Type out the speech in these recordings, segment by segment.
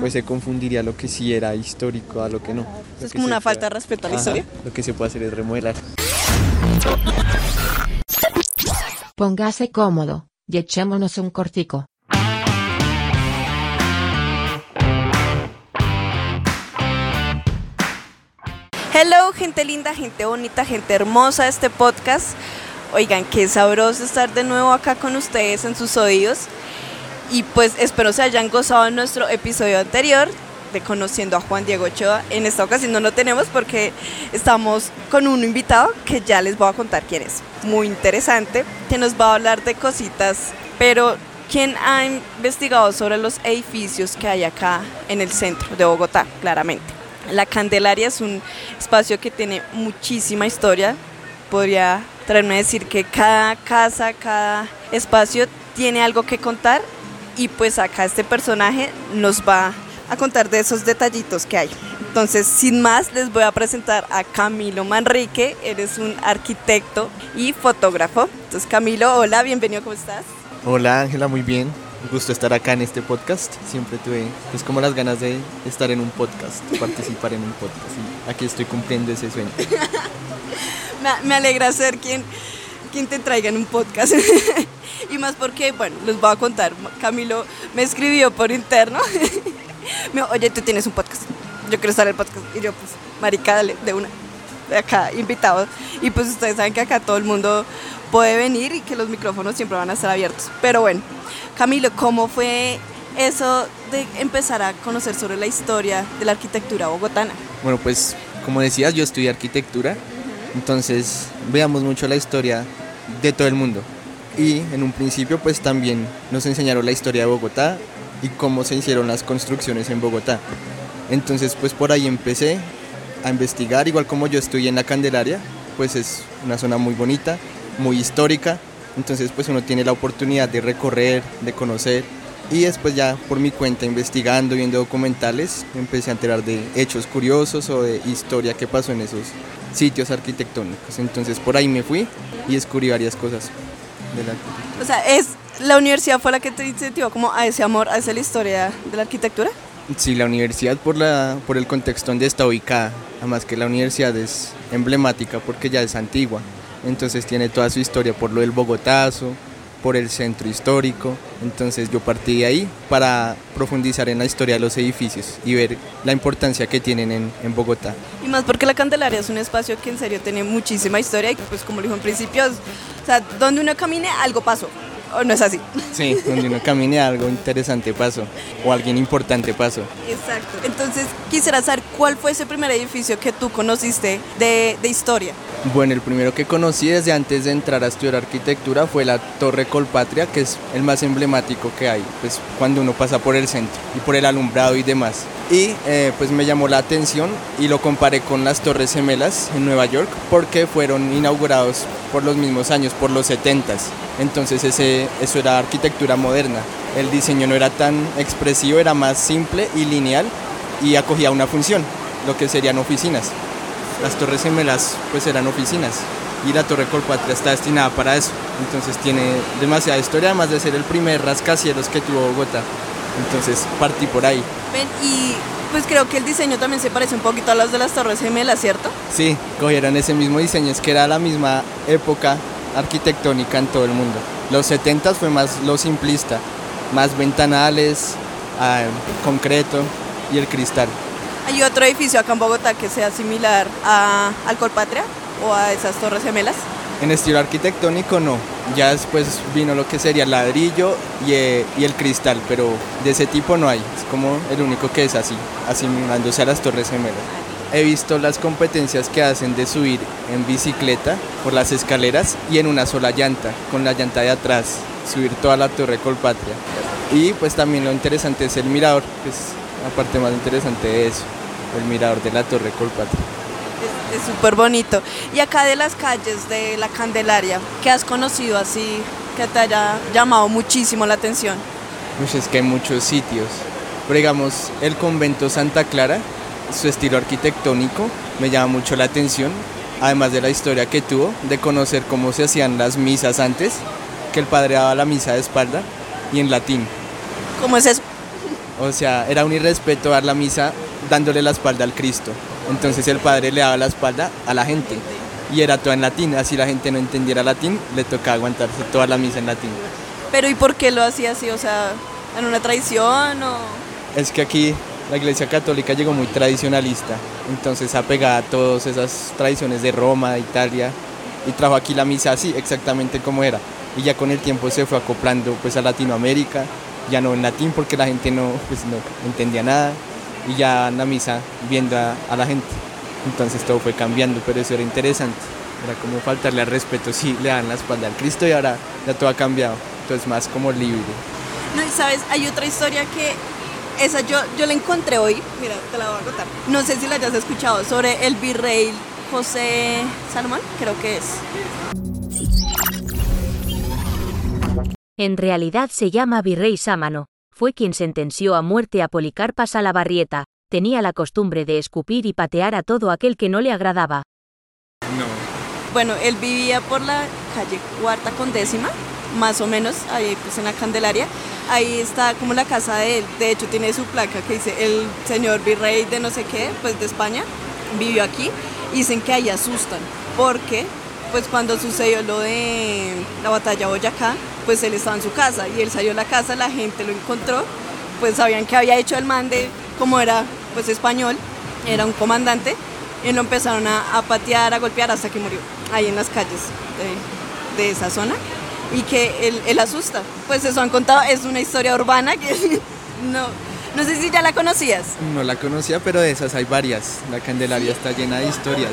pues se confundiría lo que sí era histórico a lo que no. Lo Es que como una falta de respeto a la Ajá, historia. Lo que se puede hacer es remodelar. Póngase cómodo, y echémonos un cortico. Hello, gente linda, gente bonita, gente hermosa de este podcast. Oigan, qué sabroso estar de nuevo acá con ustedes en sus oídos. Y pues espero se hayan gozado nuestro episodio anterior de Conociendo a Juan Diego Ochoa. En esta ocasión no lo tenemos porque estamos con un invitado que ya les voy a contar quién es. Muy interesante, que nos va a hablar de cositas, pero ¿quién ha investigado sobre los edificios que hay acá en el centro de Bogotá? Claramente. La Candelaria es un espacio que tiene muchísima historia. Podría traerme a decir que cada casa, cada espacio tiene algo que contar y pues acá este personaje nos va a contar de esos detallitos que hay. Entonces, sin más, les voy a presentar a Camilo Manrique. Eres un arquitecto y fotógrafo. Entonces, Camilo, hola, bienvenido, ¿cómo estás? Hola Ángela, muy bien. Un gusto estar acá en este podcast. Siempre tuve pues como las ganas de estar en un podcast, participar en un podcast. Y aquí estoy cumpliendo ese sueño. Me, me alegra ser quien, quien te traiga en un podcast. y más porque, bueno, les voy a contar. Camilo me escribió por interno. me dijo, oye, tú tienes un podcast. Yo quiero estar en el podcast. Y yo, pues, marica, dale, de una. De acá, invitados. Y pues ustedes saben que acá todo el mundo puede venir y que los micrófonos siempre van a estar abiertos. Pero bueno, Camilo, ¿cómo fue eso de empezar a conocer sobre la historia de la arquitectura bogotana? Bueno, pues como decías, yo estudié arquitectura, entonces veamos mucho la historia de todo el mundo. Y en un principio pues también nos enseñaron la historia de Bogotá y cómo se hicieron las construcciones en Bogotá. Entonces pues por ahí empecé a investigar, igual como yo estudié en la Candelaria, pues es una zona muy bonita, muy histórica, entonces pues uno tiene la oportunidad de recorrer, de conocer y después ya por mi cuenta investigando, viendo documentales, empecé a enterar de hechos curiosos o de historia que pasó en esos sitios arquitectónicos. Entonces por ahí me fui y descubrí varias cosas de la arquitectura. O sea, es la universidad fue la que te incentivó como a ese amor, a esa la historia de la arquitectura. Sí, la universidad por, la, por el contexto donde está ubicada, además que la universidad es emblemática porque ya es antigua, entonces tiene toda su historia por lo del Bogotazo, por el centro histórico, entonces yo partí de ahí para profundizar en la historia de los edificios y ver la importancia que tienen en, en Bogotá. Y más porque la Candelaria es un espacio que en serio tiene muchísima historia y pues como lo dijo en principio, o sea, donde uno camine algo pasó. ¿O no es así? Sí, donde uno camine algo interesante pasó o alguien importante pasó. Exacto. Entonces quisiera saber cuál fue ese primer edificio que tú conociste de, de historia. Bueno, el primero que conocí desde antes de entrar a estudiar arquitectura fue la Torre Colpatria, que es el más emblemático que hay, pues cuando uno pasa por el centro y por el alumbrado y demás. Y eh, pues me llamó la atención y lo comparé con las Torres Gemelas en Nueva York porque fueron inaugurados por los mismos años, por los 70s. Entonces ese, eso era arquitectura moderna. El diseño no era tan expresivo, era más simple y lineal y acogía una función, lo que serían oficinas. Las torres gemelas pues eran oficinas y la torre Colpatria está destinada para eso. Entonces tiene demasiada historia, además de ser el primer rascacielos que tuvo Bogotá. Entonces partí por ahí. Ven, y pues creo que el diseño también se parece un poquito a los de las Torres Gemelas, ¿cierto? Sí, cogieron ese mismo diseño, es que era la misma época arquitectónica en todo el mundo. Los 70 fue más lo simplista, más ventanales, ah, concreto y el cristal. ¿Hay otro edificio acá en Bogotá que sea similar a, al Colpatria o a esas Torres Gemelas? En estilo arquitectónico no, ya después vino lo que sería el ladrillo y, eh, y el cristal, pero de ese tipo no hay, es como el único que es así, asimilándose a las torres gemelas. He visto las competencias que hacen de subir en bicicleta por las escaleras y en una sola llanta, con la llanta de atrás, subir toda la torre Colpatria. Y pues también lo interesante es el mirador, que es la parte más interesante de eso, el mirador de la torre Colpatria. Es súper bonito. Y acá de las calles de la Candelaria, ¿qué has conocido así que te haya llamado muchísimo la atención? Pues es que hay muchos sitios. Pero digamos, el convento Santa Clara, su estilo arquitectónico me llama mucho la atención, además de la historia que tuvo, de conocer cómo se hacían las misas antes, que el padre daba la misa de espalda y en latín. ¿Cómo es eso? O sea, era un irrespeto dar la misa dándole la espalda al Cristo. Entonces el padre le daba la espalda a la gente y era todo en latín. Así la gente no entendiera latín, le tocaba aguantarse toda la misa en latín. Pero ¿y por qué lo hacía así? O sea, ¿en una tradición o...? Es que aquí la Iglesia Católica llegó muy tradicionalista, entonces apegada a todas esas tradiciones de Roma, de Italia, y trajo aquí la misa así, exactamente como era. Y ya con el tiempo se fue acoplando pues a Latinoamérica, ya no en latín porque la gente no, pues, no entendía nada, y ya en la misa viendo a, a la gente. Entonces todo fue cambiando, pero eso era interesante. Era como faltarle al respeto si le dan la espalda al Cristo y ahora ya todo ha cambiado. Entonces más como libre. No, y sabes, hay otra historia que esa yo, yo la encontré hoy, mira, te la voy a contar. No sé si la hayas escuchado, sobre el virrey José Salomón, creo que es. En realidad se llama Virrey Sámano, fue quien sentenció a muerte a Policarpas a la Barrieta, tenía la costumbre de escupir y patear a todo aquel que no le agradaba. No. Bueno, él vivía por la calle Cuarta con décima, más o menos, ahí pues en la Candelaria. Ahí está como la casa de él, de hecho tiene su placa que dice el señor virrey de no sé qué, pues de España, vivió aquí. Y dicen que ahí asustan, porque pues cuando sucedió lo de la batalla Boyacá, pues él estaba en su casa y él salió a la casa, la gente lo encontró, pues sabían que había hecho el mande, como era pues español, era un comandante, y lo empezaron a, a patear, a golpear hasta que murió, ahí en las calles de, de esa zona, y que él, él asusta. Pues eso han contado, es una historia urbana que no, no sé si ya la conocías. No la conocía, pero de esas hay varias. La Candelaria está llena de historias.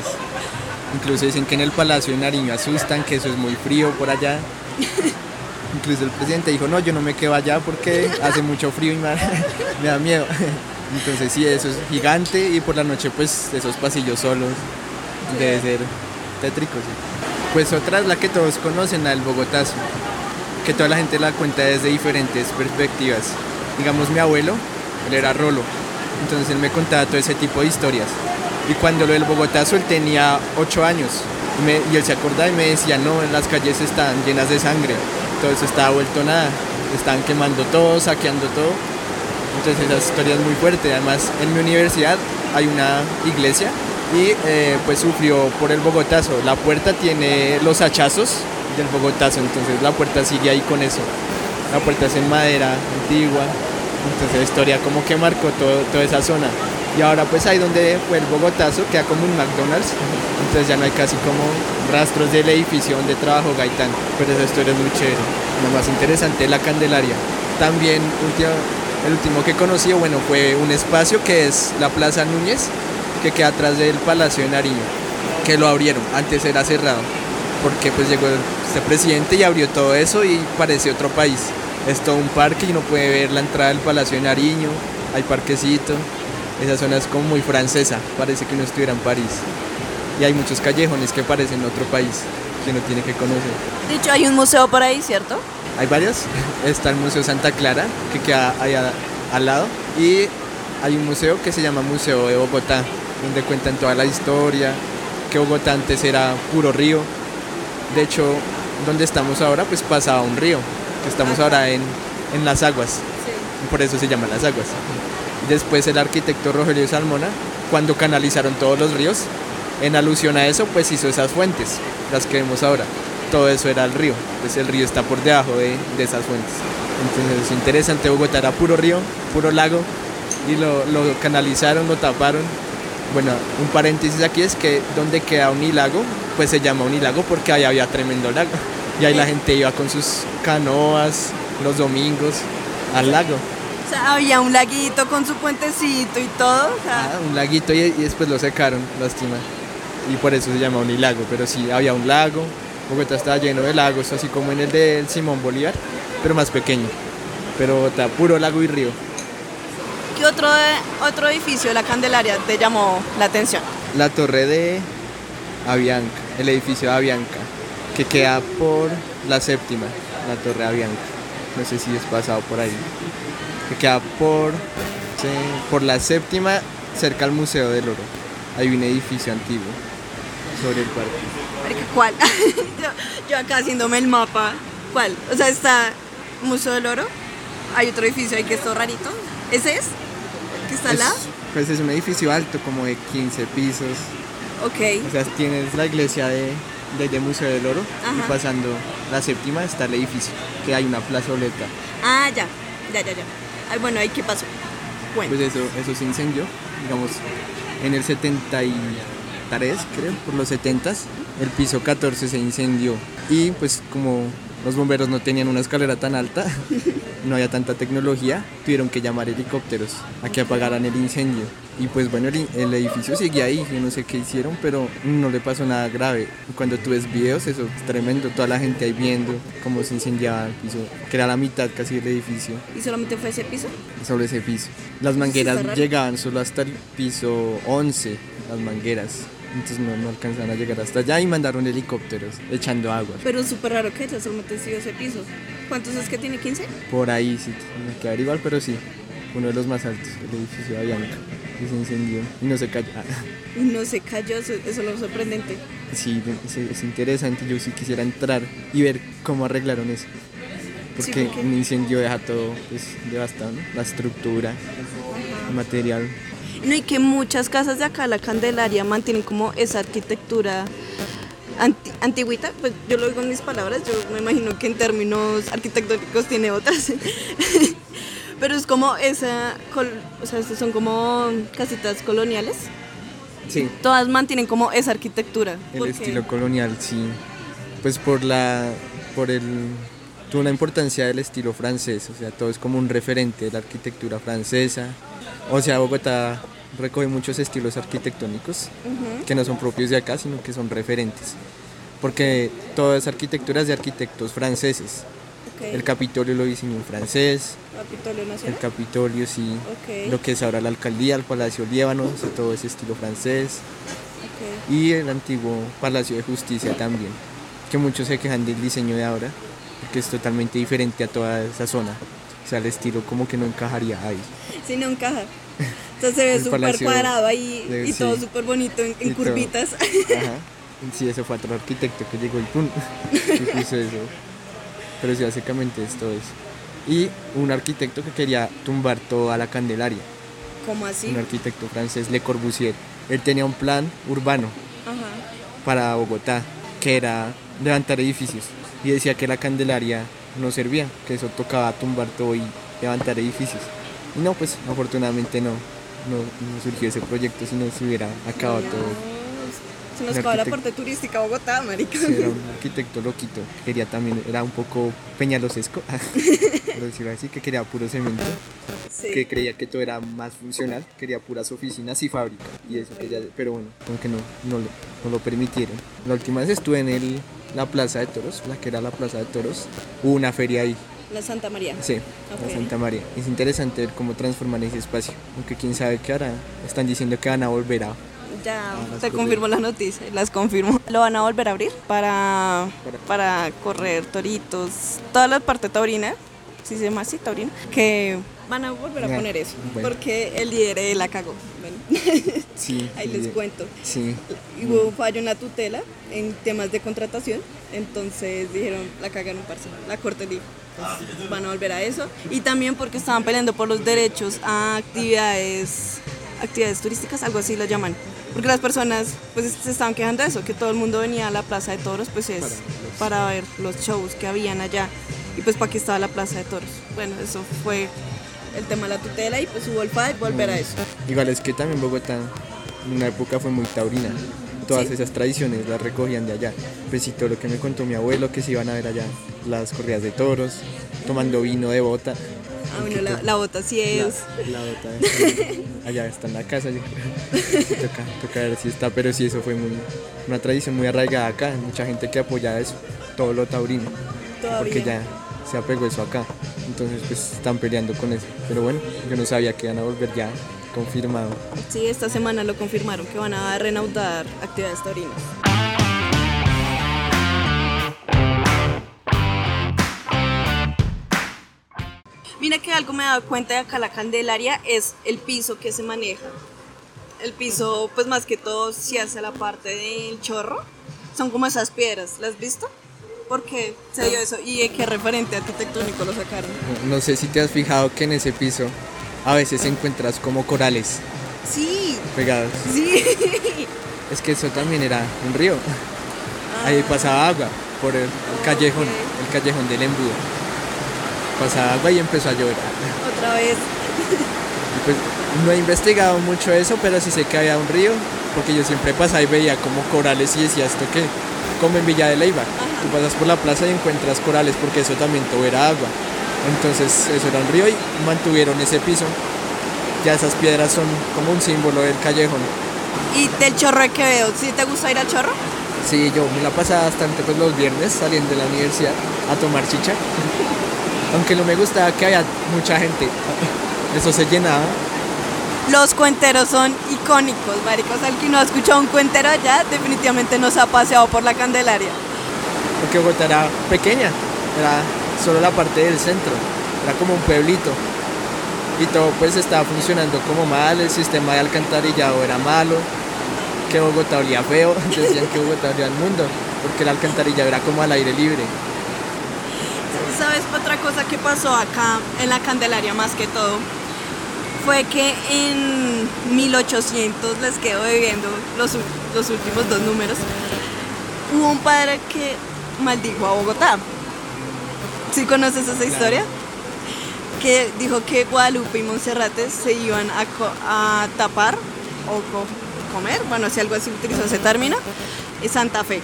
Incluso dicen que en el Palacio de Nariño asustan, que eso es muy frío por allá. Incluso el presidente dijo, no, yo no me quedo allá porque hace mucho frío y me, da miedo. Entonces sí, eso es gigante y por la noche pues esos pasillos solos debe ser tétrico. sí. Pues otra es la que todos conocen, la del Bogotazo, que toda la gente la cuenta desde diferentes perspectivas. Digamos mi abuelo, él era rolo, entonces él me contaba todo ese tipo de historias. Y cuando lo del Bogotazo él tenía 8 años y, él se acordaba y me decía, no, las calles están llenas de sangre, eso estaba vuelto nada, estaban quemando todo, saqueando todo. Entonces esa historia es muy fuerte. Además, en mi universidad hay una iglesia y eh, pues sufrió por el Bogotazo. La puerta tiene los hachazos del Bogotazo, entonces la puerta sigue ahí con eso. La puerta es en madera antigua, entonces la historia como que marcó todo, toda esa zona. Y ahora pues ahí donde fue el Bogotazo queda como un McDonald's, entonces ya no hay casi como rastros del edificio donde trabajó Gaitán, pero esa historia es muy chévere. Lo más interesante es la Candelaria. También el último que conocí, bueno, fue un espacio que es la Plaza Núñez, que queda atrás del Palacio de Nariño, que lo abrieron, antes era cerrado, porque pues llegó este presidente y abrió todo eso y parece otro país. Es todo un parque y uno puede ver la entrada del Palacio de Nariño, hay parquecito, esa zona es como muy francesa, parece que uno estuviera en París. Y hay muchos callejones que parecen otro país que uno tiene que conocer. De hecho, hay un museo por ahí, ¿cierto? Hay varias. Está el Museo Santa Clara, que queda ahí a- al lado. Y hay un museo que se llama Museo de Bogotá, donde cuentan toda la historia, que Bogotá antes era puro río. De hecho, donde estamos ahora, pues pasaba un río, que estamos ahora en, en las aguas. Y por eso se llaman las aguas. Después el arquitecto Rogelio Salmona, cuando canalizaron todos los ríos, en alusión a eso, pues hizo esas fuentes, las que vemos ahora. Todo eso era el río, pues el río está por debajo de, de esas fuentes. Entonces es interesante, Bogotá era puro río, puro lago, y lo, lo canalizaron, lo taparon. Bueno, un paréntesis aquí es que donde queda Unilago, pues se llama Unilago porque ahí había tremendo lago. Y ahí la gente iba con sus canoas los domingos al lago. Sea, había un laguito con su puentecito y todo. O sea, Ah, un laguito y, y después lo secaron, lástima. Y por eso se llama Unilago, pero sí, había un lago. Bogotá estaba lleno de lagos, así como en el del Simón Bolívar, pero más pequeño. Pero está puro lago y río. ¿Qué otro, otro edificio de la Candelaria te llamó la atención? La torre de Avianca, el edificio de Avianca, que queda por la séptima, la torre de Avianca. No sé si es pasado por ahí. Que queda por, sí, por la séptima, cerca al Museo del Oro. Hay un edificio antiguo sobre el parque. Marica, ¿Cuál? yo, yo acá haciéndome el mapa. ¿Cuál? O sea, está Museo del Oro. Hay otro edificio ahí que es todo rarito. ¿Ese es? ¿Que está al lado? Es- pues es un edificio alto, como de 15 pisos. Ok. O sea, tienes la iglesia de, de, de Museo del Oro Ajá. y pasando la séptima está el edificio, que hay una plazoleta. Ah, ya. Ya, ya, ya. Ay, bueno, ahí qué pasó. Bueno. Pues eso, eso se incendió, digamos, en el 73, creo, por los 70 el piso 14 se incendió. Y pues como los bomberos no tenían una escalera tan alta, no había tanta tecnología, tuvieron que llamar helicópteros a que apagaran el incendio. Y pues bueno, el, el edificio sigue ahí, yo no sé qué hicieron, pero no le pasó nada grave. Cuando tú ves videos, eso es tremendo, toda la gente ahí viendo cómo se incendiaba el piso, que era la mitad casi del edificio ¿Y solamente fue ese piso? sobre ese piso. Las mangueras llegaban solo hasta el piso 11, las mangueras. Entonces no, no alcanzaron a llegar hasta allá y mandaron helicópteros echando agua. Pero es súper raro que haya solamente sido ese piso. ¿Cuántos es que tiene? ¿15? Por ahí sí, me quedar igual, pero sí, uno de los más altos, el edificio de Avianca, que se incendió y no se cayó. Y no se cayó, eso, eso es lo sorprendente. sí, es, es interesante, yo sí quisiera entrar y ver cómo arreglaron eso. Sí, Porque porque- un incendio deja todo pues, devastado, ¿no? La estructura, el material. No, y que muchas casas de acá, la Candelaria, mantienen como esa arquitectura anti- antigüita. Pues yo lo digo en mis palabras, yo me imagino que en términos arquitectónicos tiene otras. Pero es como esa, o sea, estas son como casitas coloniales. Sí, Todas mantienen como esa arquitectura. El porque- estilo colonial, sí. Pues por la. por el. tuvo la importancia del estilo francés, o sea, todo es como un referente de la arquitectura francesa. O sea, Bogotá recoge muchos estilos arquitectónicos que no son propios de acá, sino que son referentes. Porque toda esa arquitectura es de arquitectos franceses. El Capitolio lo diseñó un francés, Capitolio el. Capitolio sí, lo que es ahora la alcaldía, el Palacio Líbano, o sea, todo ese estilo francés. y el antiguo Palacio de Justicia también, que muchos se quejan del diseño de ahora, porque es totalmente diferente a toda esa zona. O sea, el estilo como que no encajaría ahí. Sí, no encaja. Entonces se ve súper cuadrado ahí de- y todo súper bonito en, curvitas. Ajá. Sí, eso fue otro arquitecto que llegó y pum, y puso eso. Pero sí, básicamente es todo eso. Y un arquitecto que quería tumbar toda la Candelaria, ¿Cómo así? un arquitecto francés, Le Corbusier. Él tenía un plan urbano Ajá. para Bogotá, que era levantar edificios. Y decía que la Candelaria no servía, que eso tocaba tumbar todo y levantar edificios. Y no, pues afortunadamente no, no, no surgió ese proyecto, si no se hubiera acabado todo. Se nos Un acaba la parte turística Bogotá, marica. Sí, era un arquitecto loquito, quería también, era un poco peñalosesco, por decirlo así, que quería puro cemento, Sí. que creía que todo era más funcional, quería puras oficinas y fábricas, y eso que ya, pero bueno, como que no, no, lo, no lo permitieron. La última vez estuve en el, la Plaza de Toros, la que era la Plaza de Toros, hubo una feria ahí, La Santa María. sí, la Santa María. Es interesante ver cómo transforman ese espacio, aunque quién sabe qué hará, están diciendo que van a volver a... Ya las te corridas. confirmo las noticias, las confirmo. Lo van a volver a abrir para, para correr toritos, toda la parte taurina, si se llama así, taurina, que van a volver a Ah, poner eso, bueno. porque el líder la cagó. Sí, ahí sí, les cuento. Sí, Y hubo un fallo en la tutela en temas de contratación, entonces dijeron, la cagaron parce, la corte dijo. Entonces, van a volver a eso. Y también porque estaban peleando por los derechos a actividades, actividades turísticas, algo así lo llaman. Porque las personas pues se estaban quejando de eso, que todo el mundo venía a la Plaza de Toros, pues es para ver los shows que habían allá. Y pues para qué estaba la Plaza de Toros. Bueno, eso fue el tema de la tutela y pues hubo el fallo, volver a eso. Igual es que también Bogotá en una época fue muy taurina. Todas Sí. esas tradiciones las recogían de allá. Pues sí, todo lo que me contó mi abuelo, que se iban a ver allá las corridas de toros, tomando vino de bota. Ah, bueno, la, la bota sí es... La, la bota de- allá está en la casa, yo creo. Sí, toca, toca ver si está, pero sí, eso fue muy, una tradición muy arraigada acá. Mucha gente que apoya eso, todo lo taurino. Porque ya se apegó eso acá. Entonces, pues están peleando con eso. Pero bueno, yo no sabía que iban a volver ya confirmado. Sí, esta semana lo confirmaron que van a reanudar actividades taurinas. Mira que algo me he dado cuenta de acá la Candelaria es el piso que se maneja. El piso, pues más que todo, si hace la parte del chorro, son como esas piedras. ¿Las has visto? ¿Por qué se dio eso? ¿Y de qué referente arquitectónico lo sacaron? No sé si te has fijado que en ese piso a veces encuentras como corales Sí, pegados. sí. Es que eso también era un río. Ahí pasaba agua por el callejón, el callejón del embudo. Pasaba agua y empezó a llover. Otra vez. Y pues no he investigado mucho eso, pero sí sé que había un río, porque yo siempre pasaba y veía como corales y decía esto que, como en Villa de Leyva, tú pasas por la plaza y encuentras corales porque eso también todo era agua. Entonces eso era un río y mantuvieron ese piso. Ya esas piedras son como un símbolo del callejón. Y del chorro de Quevedo, ¿sí te gusta ir al chorro? Sí, yo me la pasaba bastante pues los viernes saliendo de la universidad a tomar chicha. Aunque no me gustaba que haya mucha gente. Eso se llenaba. Los cuenteros son icónicos, maricos. Al que no ha escuchado un cuentero allá, definitivamente no se ha paseado por la Candelaria. Porque Bogotá era pequeña. Era solo la parte del centro. Era como un pueblito. Y todo pues estaba funcionando como mal. El sistema de alcantarillado era malo. Que Bogotá olía feo. Decían que Bogotá olía al mundo. Porque el alcantarillado era como al aire libre. ¿Sabes otra cosa que pasó acá en la Candelaria más que todo? Fue que en 1800, les quedo debiendo los, los últimos dos números, hubo un padre que maldijo a Bogotá. ¿Sí conoces esa historia? Que dijo que Guadalupe y Monserrate se iban a, tapar o co- comer, bueno, si algo así utilizó ese término, en Santa Fe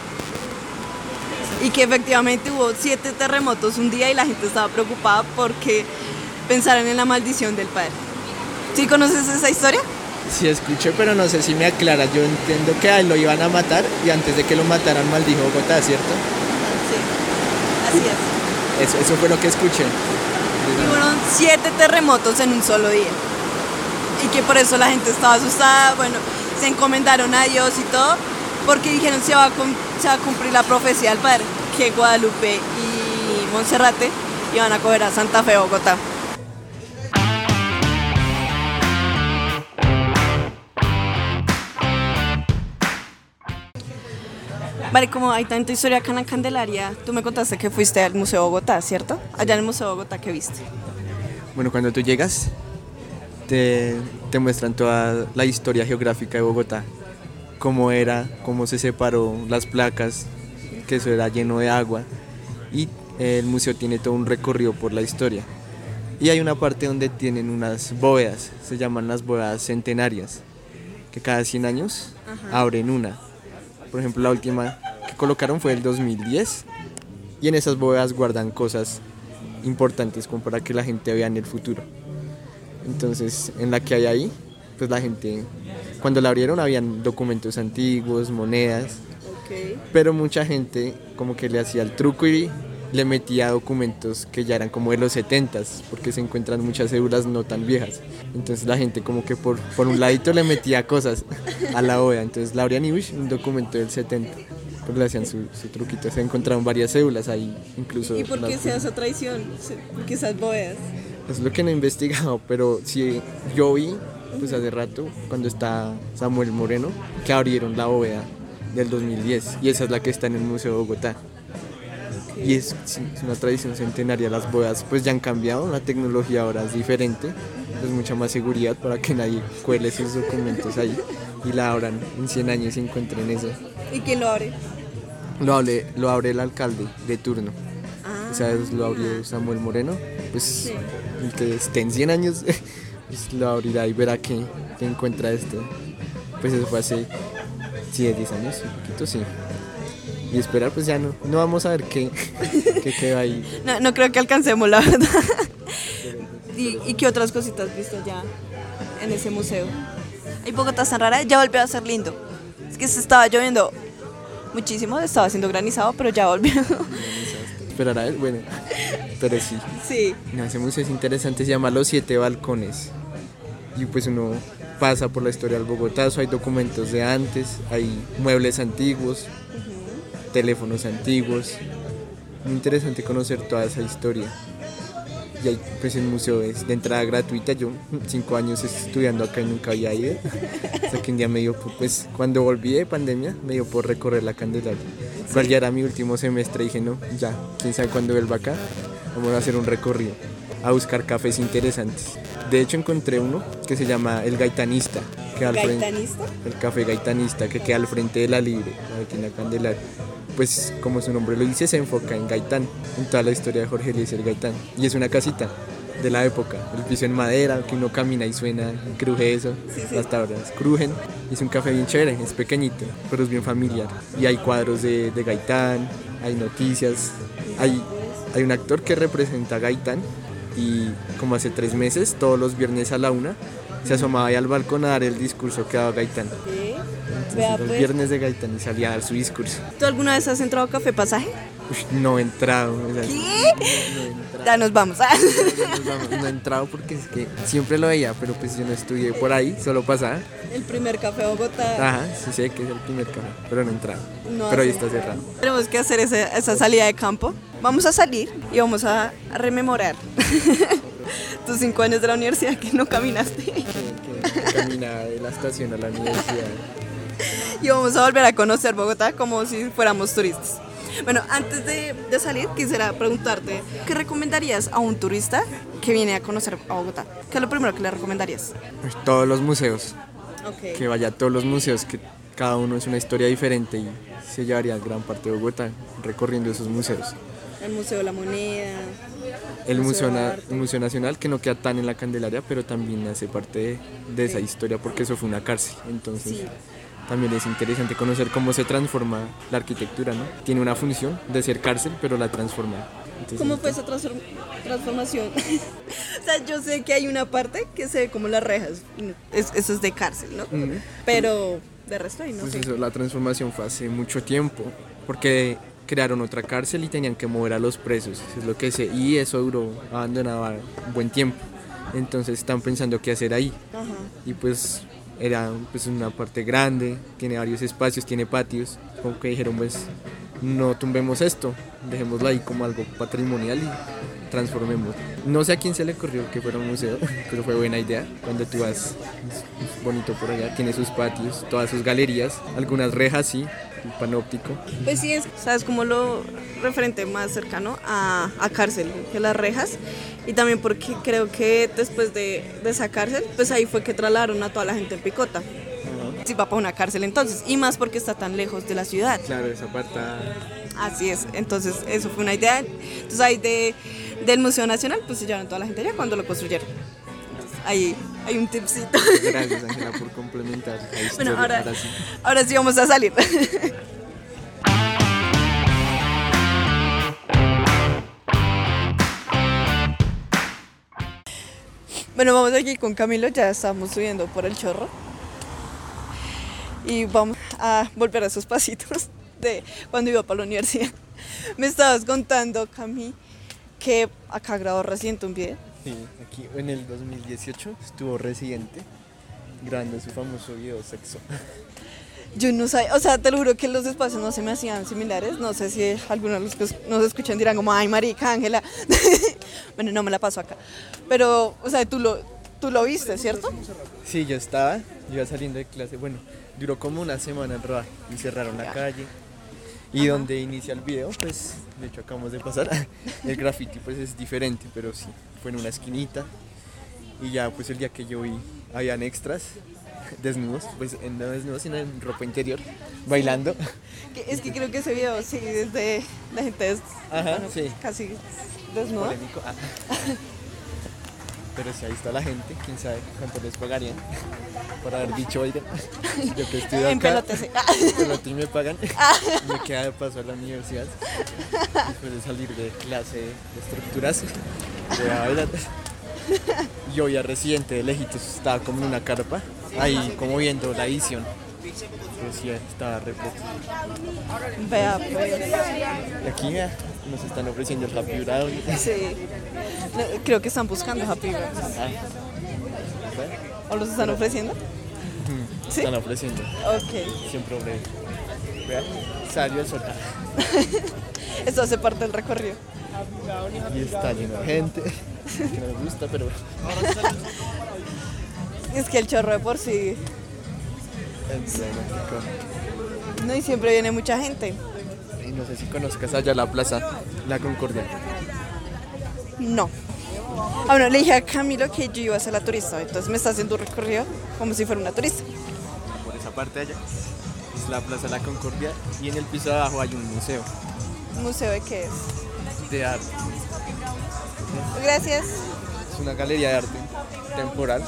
y que efectivamente hubo siete terremotos un día y la gente estaba preocupada porque pensaran en la maldición del padre. ¿Sí conoces esa historia? Sí escuché, pero no sé si me aclara. Yo entiendo que a él lo iban a matar y antes de que lo mataran maldijo Bogotá, ¿cierto? Sí, así es. Eso, eso fue lo que escuché. Y fueron siete terremotos en un solo día. Y que por eso la gente estaba asustada, bueno, se encomendaron a Dios y todo, porque dijeron se va a, se va a cumplir la profecía del padre, que Guadalupe y Monserrate iban a coger a Santa Fe, Bogotá. Vale, como hay tanta historia acá en la Candelaria, tú me contaste que fuiste al Museo Bogotá, ¿cierto? Allá en el Museo Bogotá, ¿qué viste? Bueno, cuando tú llegas, te, te muestran toda la historia geográfica de Bogotá. Cómo era, cómo se separó las placas, que eso era lleno de agua. Y el museo tiene todo un recorrido por la historia. Y hay una parte donde tienen unas bóvedas, se llaman las bóvedas centenarias, que cada 100 años abren una. Por ejemplo, la última que colocaron fue el 2010 y en esas bóvedas guardan cosas importantes como para que la gente vea en el futuro. Entonces, en la que hay ahí, pues la gente, cuando la abrieron habían documentos antiguos, monedas, pero mucha gente como que le hacía el truco y le metía documentos que ya eran como de los 70s, porque se encuentran muchas cédulas no tan viejas. Entonces la gente como que por, por un ladito le metía cosas a la OEA. Entonces la abrían y uy, un documento del 70. Pero le hacían su, su truquito. Se encontraron varias cédulas ahí, incluso. ¿Y por qué se esa traición? ¿Por qué esas bóvedas? es lo que no he investigado, pero sí yo vi, pues hace rato, cuando está Samuel Moreno, que abrieron la bóveda del 2010 y esa es la que está en el Museo de Bogotá. Y es, sí, es una tradición centenaria, las bóvedas pues ya han cambiado, la tecnología ahora es diferente, es mucha más seguridad para que nadie cuele sus documentos ahí y la abran en 100 años y encuentren eso. ¿Y quién lo abre? Lo abre, lo abre el alcalde de turno. Ah, O sea, es- lo abrió Samuel Moreno, pues el que esté en 100 años, pues lo abrirá y verá que, que encuentra esto. Pues eso fue hace 10, 10 años, un poquito, sí. Y esperar, pues ya no, no vamos a ver qué, qué queda ahí. no, no creo que alcancemos, la verdad. ¿Y, ¿Y qué otras cositas viste allá en ese museo? Hay Bogotá tan rara, ya volvió a ser lindo. Es que se estaba lloviendo muchísimo, estaba haciendo granizado, pero ya volvió. Esperar a ver, bueno, pero sí. sí. No, ese museo es interesante, se llama Los Siete Balcones. Y pues uno pasa por la historia del Bogotazo, hay documentos de antes, hay muebles antiguos, teléfonos antiguos. Muy interesante conocer toda esa historia. Y hay, pues el museo es de entrada gratuita. Yo cinco años estudiando acá y nunca había ido. Hasta que un día me dio, pues cuando volví de pandemia, me dio por recorrer la Candelaria. Igual ya era mi último semestre y dije, no, ya, quién sabe cuándo vuelva acá. Vamos a hacer un recorrido, a buscar cafés interesantes. De hecho encontré uno que se llama El Gaitanista. Que al frente- ¿Gaitanista? el café Gaitanista que queda al frente de la Libre, aquí en la Candelaria. Pues como su nombre lo dice, se enfoca en Gaitán, en toda la historia de Jorge Eliezer Gaitán. Y es una casita de la época, el piso en madera, que uno camina y suena, y cruje eso, las tablas crujen. Es un café bien chévere, es pequeñito, pero es bien familiar. Y hay cuadros de, de Gaitán, hay noticias, hay, hay un actor que representa a Gaitán y como hace tres meses, todos los viernes a la una, se asomaba ahí al balcón a dar el discurso que daba Gaitán. Vea, los pues. viernes de Gaitán y salía a dar su discurso. ¿Tú alguna vez has entrado a Café Pasaje? Uy, no he entrado. o sea, ¿Qué? No he entrado. Ya nos vamos. Nos vamos, No he entrado porque es que siempre lo veía, pero pues yo no estudié por ahí, solo pasaba. El primer café de Bogotá. Ajá, sí sé que es el primer café, pero no he entrado. No pero ahí está cerrado. Tenemos que hacer esa salida de campo. Vamos a salir y vamos a, a rememorar tus cinco años de la universidad que no caminaste. Que caminaba de la estación a la universidad. Y vamos a volver a conocer Bogotá como si fuéramos turistas. Bueno, antes de, de salir quisiera preguntarte, ¿qué recomendarías a un turista que viene a conocer a Bogotá? ¿Qué es lo primero que le recomendarías? Pues, todos los museos, que vaya a todos los museos, que cada uno es una historia diferente y se llevaría gran parte de Bogotá recorriendo esos museos. El Museo de la Moneda. El Museo Na- el Nacional, que no queda tan en la Candelaria, pero también hace parte de, de esa historia porque eso fue una cárcel. Entonces Sí. También es interesante conocer cómo se transforma la arquitectura, ¿no? Tiene una función de ser cárcel, pero la transforma. Entonces, ¿Cómo fue esa transform- transformación? o sea, yo sé que hay una parte que se ve como las rejas. Es- eso es de cárcel, ¿no? Pero de resto ahí no Pues sé. eso, la transformación fue hace mucho tiempo, porque crearon otra cárcel y tenían que mover a los presos, eso es lo que sé, y eso duró abandonado un buen tiempo. Entonces están pensando qué hacer ahí. Ajá. y pues era pues una parte grande, tiene varios espacios, tiene patios, como que dijeron pues no tumbemos esto, dejémoslo ahí como algo patrimonial y transformemos. No sé a quién se le ocurrió que fuera un museo, pero fue buena idea. Cuando tú vas, bonito por allá, tiene sus patios, todas sus galerías, algunas rejas sí, panóptico. Pues sí, es, sabes, como lo referente más cercano a, a cárcel que las rejas. Y también porque creo que después de, de esa cárcel, pues ahí fue que trasladaron a toda la gente en picota. Si va para una cárcel entonces, y más porque está tan lejos de la ciudad. Claro, esa parte Así es, entonces eso fue una idea. Entonces ahí de, del Museo Nacional, pues se llevaron toda la gente allá cuando lo construyeron. Ahí hay un tipcito. Gracias Ángela por complementar la historia. Bueno, ahora, sí. ahora sí vamos a salir. Bueno, vamos aquí con Camilo, ya estamos subiendo por el chorro. Y vamos a volver a esos pasitos de cuando iba para la universidad. Me estabas contando, Cami, que acá grabó reciente un video. Sí, aquí en el 2018 estuvo residente grabando su famoso video sexo. Yo no sé, o sea, te lo juro que los espacios no se me hacían similares. No sé si algunos de los que nos escuchan dirán como, ay, marica, Ángela. bueno, no me la paso acá. Pero, o sea, tú lo, tú lo viste, ¿cierto? Sí, yo estaba, yo iba saliendo de clase, bueno, duró como una semana el rodaje y cerraron la calle. Y donde inicia el video, pues, de hecho acabamos de pasar, el graffiti pues es diferente, pero sí, fue en una esquinita. Y ya pues el día que yo vi, habían extras desnudos, pues no desnudos, sino en ropa interior, bailando. Es que creo que ese video, sí, desde la gente es Ajá, sí. casi desnuda. Polémico. ah. Pero si ahí está la gente, quién sabe cuánto les pagarían por haber dicho, oigan, yo que En acá, pero y me pagan, me queda de paso a la universidad, después de salir de clase de estructuras, voy a bailar. Yo vi a Residente de lejitos, estaba como en una carpa, ahí como viendo la edición. Pero sí, estaba repleto. Vea, pues. Y aquí ya nos están ofreciendo el Brownie. Sí. Creo que están buscando Happy Birthday. ¿O los están ofreciendo? ¿Sí? Están ofreciendo. Ok. Siempre hombre. Vea, salió el sol. Esto hace parte del recorrido. Y está lleno de gente. Que no me gusta, pero Es que el chorro de por sí. emblemático. No, y siempre viene mucha gente. Y no sé si conozcas allá la plaza La Concordia. No. Ah, bueno, le dije a Camilo que yo iba a ser la turista, entonces me está haciendo un recorrido como si fuera una turista. Por esa parte allá es la Plaza La Concordia y en el piso de abajo hay un museo ¿Un museo de qué es? de arte. Gracias. Es una galería de arte temporal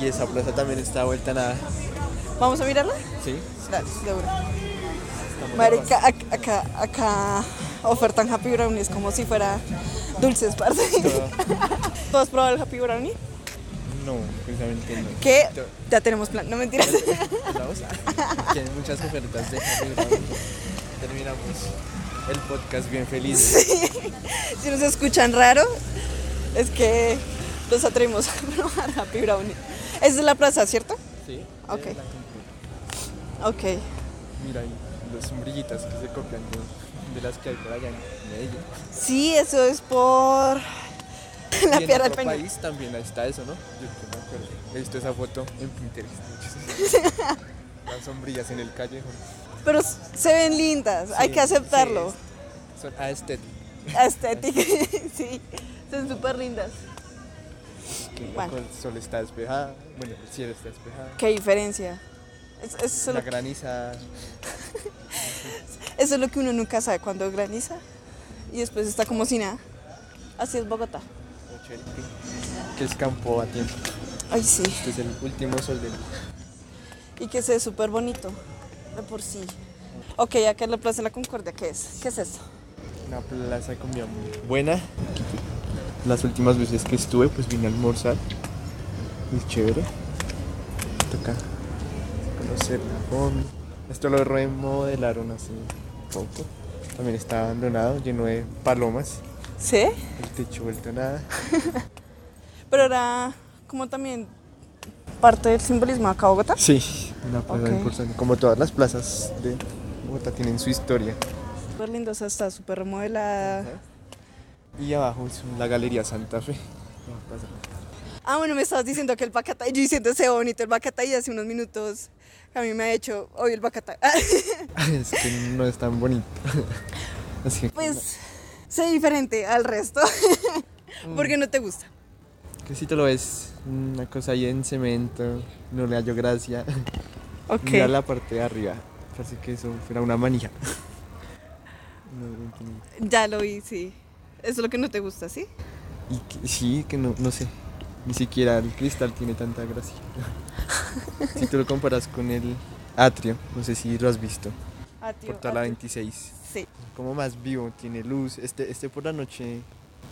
y esa plaza también está vuelta a nada. ¿Vamos a mirarla? Sí, Dale, de una. estamos Marica, ac- acá, acá ofertan Happy Brownies como si fuera dulces, parce. ¿Tú has probado el Happy Brownie? No, precisamente no. Que ya tenemos plan, no mentiras. Vamos. Tienen muchas ofertas de Happy Brownie. Terminamos el podcast bien felices. si nos escuchan raro, es que nos atrevimos a probar Happy Brownie. Esa es la plaza, ¿cierto? Sí. Ok. Ok. Mira ahí las sombrillitas que se copian de, de las que hay por allá en Medellín. Sí, eso es por la y en Piedra del Peñón. país también está eso, ¿no? Yo que me acuerdo. He visto esa foto en Pinterest. Las sombrillas en el callejón. Pero se ven lindas, hay que aceptarlo. sí, son aesthetic. Estética, sí, son súper lindas. Que Bueno. El sol está despejado. Bueno, el cielo está despejado. ¿Qué diferencia? Es- es eso, La graniza. eso es lo que uno nunca sabe cuando graniza y después está como si nada. Así es Bogotá. Que es campo a tiempo. Ay, sí. Este es el último sol del Y que se ve súper bonito, de por sí. Ok, acá en la Plaza de la Concordia, ¿qué es? ¿Qué es esto? Una plaza comida muy buena. Las últimas veces que estuve, pues vine a almorzar. Muy chévere. Toca conocer la. Esto lo remodelaron hace poco. También está abandonado, lleno de palomas. ¿Sí? El techo vuelto a nada. Pero era como también parte del simbolismo acá Bogotá. Sí, una plaza Ok. importante. Como todas las plazas de Bogotá tienen su historia. Súper lindo, o sea, está súper remodelada. Y abajo es la Galería Santa Fe. Ah, bueno, me estabas diciendo que el bacata, yo diciendo ese bonito el bacata y hace unos minutos a mí me ha hecho hoy el bacata. es que no es tan bonito. Así que, pues sé diferente al resto. porque no te gusta. que si te lo ves, una cosa ahí en cemento, no le hallo gracia. Ok. Mira la parte de arriba, parece que eso fuera una manija. No, no. Ya lo vi, sí. Eso es lo que no te gusta, ¿sí? y que- sí, que no, no sé, ni siquiera el cristal tiene tanta gracia. si tú lo comparas con el atrio, no sé si lo has visto, A ti, por toda la a ti. 26. Sí. como más vivo, tiene luz. Este, este por la noche,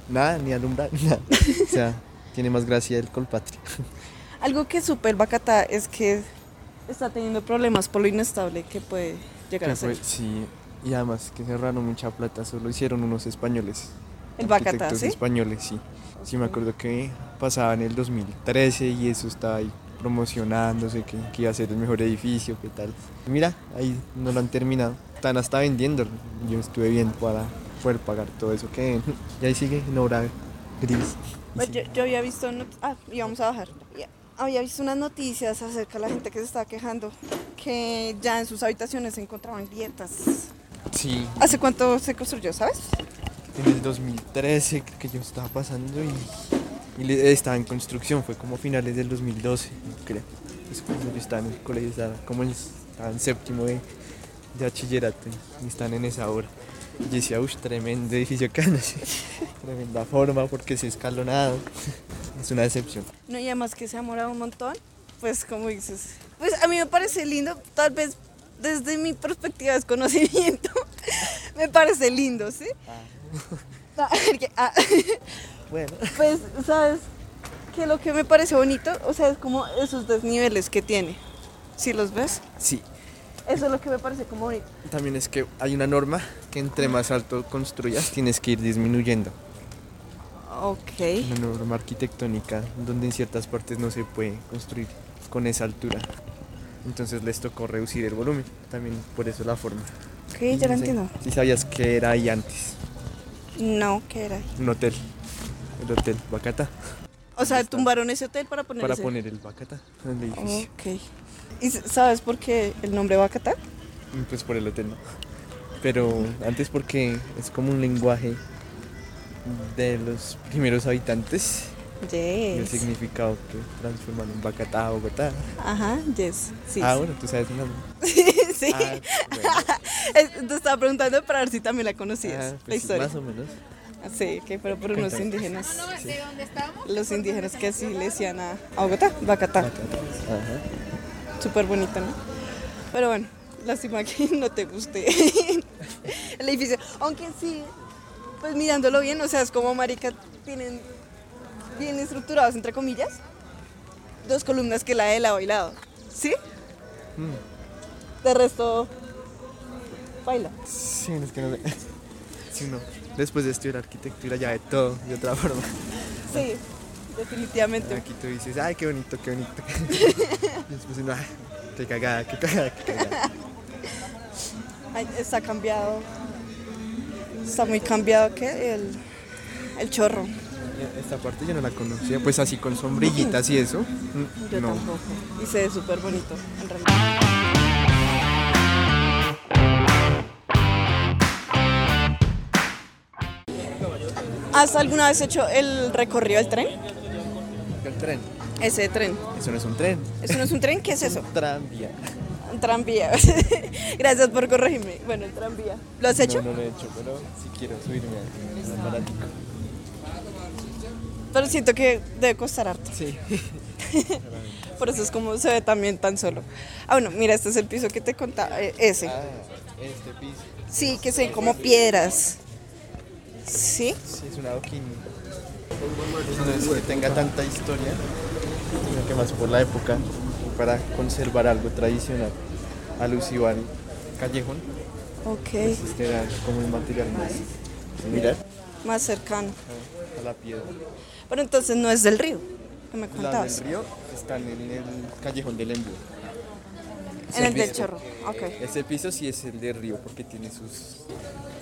nada, ni alumbra, nada. O sea, tiene más gracia el Colpatria. Algo que supe el bacata es que está teniendo problemas por lo inestable que puede llegar a fue- ser. sí, y además que cerraron mucha plata, solo hicieron unos españoles. El arquitectos ¿sí? españoles, sí. Sí, me acuerdo que pasaba en el 2013 y eso estaba ahí promocionándose, que, que iba a ser el mejor edificio, qué tal. Mira, ahí no lo han terminado. Están hasta vendiendo. Yo estuve viendo para poder pagar todo eso que... Y ahí sigue en obra gris. Pues yo, yo había visto, ah, íbamos a bajar. Ya- Había visto unas noticias acerca de la gente que se estaba quejando que ya en sus habitaciones se encontraban grietas. Sí, ¿Hace cuánto se construyó, sabes? En el 2013 creo que yo estaba pasando y, estaba en construcción, fue como finales del 2012, creo. Es cuando yo estaba en el colegio, estaba como en, estaba en séptimo de, de bachillerato y, están en esa hora. Y decía, uff, tremendo edificio que han hecho, tremenda forma porque es escalonado. Es una decepción. No, y además que se ha morado un montón, pues como dices, pues a mí me parece lindo, tal vez desde mi perspectiva de desconocimiento, me parece lindo, ¿sí? Ah, porque, ah, Bueno. pues, ¿sabes? Que lo que me parece bonito, o sea, es como esos desniveles que tiene. ¿Sí los ves? Sí, Eso es lo que me parece como bonito. también es que hay una norma que entre más alto construyas tienes que ir disminuyendo. Ok. Una norma arquitectónica donde en ciertas partes no se puede construir con esa altura. Entonces les tocó reducir el volumen, también por eso la forma. Ok, ya lo No entiendo. Si sabías que era ahí antes, No, ¿qué era? un hotel, el hotel Bacata, O sea, tumbaron ese hotel para poner para ese- poner el Bacata en el edificio. Ok. ¿Y sabes por qué el nombre Bacata? Y Pues por el hotel no. Pero antes porque es como un lenguaje de los primeros habitantes y el Yes. significado que transformaron Bogotá a Bogotá. Ajá, yes. Sí. ah, sí. bueno, tú sabes una. sí. Ah, bueno. Te estaba preguntando para ver si también la conocías, Ah, la pues sí, historia. más o menos. Sí, que pero por unos indígenas. Los indígenas que así le decían a, a Bogotá, Bacatá. Ajá. Súper bonito, ¿no? Pero bueno, lástima que no te guste el edificio. Aunque sí, pues mirándolo bien, o sea, es como marica, tienen bien estructurados, entre comillas, dos columnas que la de lado y lado. ¿Sí? Mm. De resto, baila. Sí, es que no sé. Sí, no. Después de estudiar arquitectura ya de todo, de otra forma. Sí, definitivamente. Aquí tú dices, ay, qué bonito, qué bonito. y después uno, ay, qué cagada, qué cagada, qué cagada. Ay, está cambiado. Está muy cambiado que el, el chorro. Esta parte yo no la conocía, pues así con sombrillitas y eso. Yo no. tampoco. Y se ve súper bonito, en realidad. ¿Has alguna vez hecho el recorrido del tren? El tren. Ese tren. Eso no es un tren. ¿Eso no es un tren? ¿Qué es eso? Tranvía. Un tranvía. Gracias por corregirme. Bueno, el tranvía. ¿Lo has hecho? No, no lo he hecho, pero sí quiero subirme al aparatico. Pero siento que debe costar harto. Sí. Por eso es como se ve también tan solo. Ah, bueno, mira, este es el piso que te contaba. eh, ese. Ah, este piso. Sí, que se ven como piedras. ¿Sí? Sí, es un adoquín. No es que tenga tanta historia, sino que más por la época, para conservar algo tradicional, alusivo al callejón. Ok. Este era como el material más similar Más cercano. a la piedra. Pero entonces no es del río, que me Las contabas. del río están en el callejón del embudo. En el del chorro. Ok. Ese piso sí es el del río porque tiene sus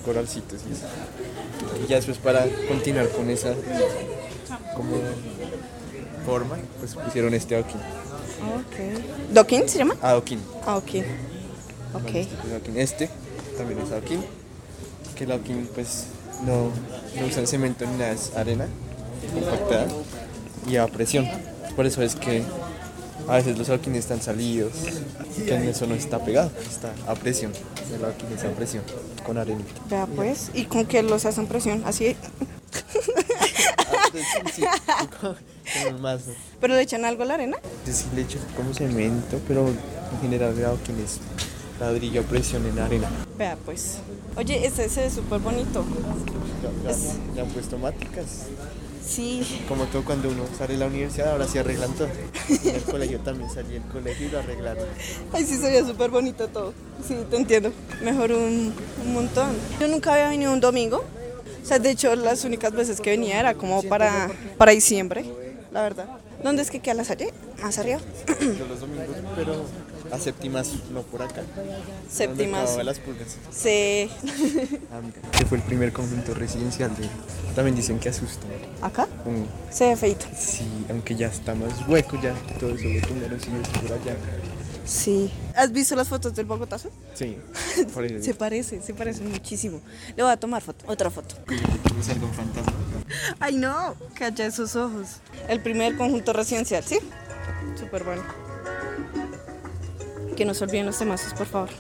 coralcitos y eso. Y ya después para continuar con esa como forma, pues pusieron este adoquín. Ok. ¿Doquín se llama? Adoquín. Ah, ok. Ok. Este, adoquín. Este también es adoquín. Que el adoquín pues no, no usan cemento ni nada, es arena compactada y a presión. Por eso es que a veces los adoquines están salidos, que en eso no está pegado, está a presión. El adoquín es a presión, con arenita. Vea pues. ¿Y con qué los hacen presión? Así. Ah, pues, sí, sí, con, un mazo. ¿Pero le echan algo a la arena? Sí, le echan como cemento, pero en general el es ladrillo a presión en arena. Vea pues. Oye, ese se ve súper bonito. Ya, ya- ya han puesto máticas. Sí. Como todo cuando uno sale de la universidad, ahora sí arreglan todo. En el colegio también salí del colegio y lo arreglaron. Ay, sí, se veía súper bonito todo. Sí, te entiendo. Mejor un, un montón. Yo nunca había venido un domingo. O sea, de hecho, las únicas veces que venía era como para, para diciembre, la verdad. ¿Dónde es que queda la Salle? Más arriba. Yo los domingos, pero a séptimas, no por acá. Séptimas. Las pulgas. Sí. Ah, mira, que fue el primer conjunto residencial de... También dicen que asusta. ¿Acá? Mm, Se ve feito. Sí, aunque ya está más hueco, ya todo eso lo tumbaron sí, es por allá. Sí. ¿Has visto las fotos del Bogotazo? Sí. Se parece, se parece muchísimo. Le voy a tomar foto, otra foto. Es algo fantasma. Ay, no, calla esos ojos. El primer conjunto residencial, ¿sí? Súper bueno. Que no se olviden los temazos, por favor.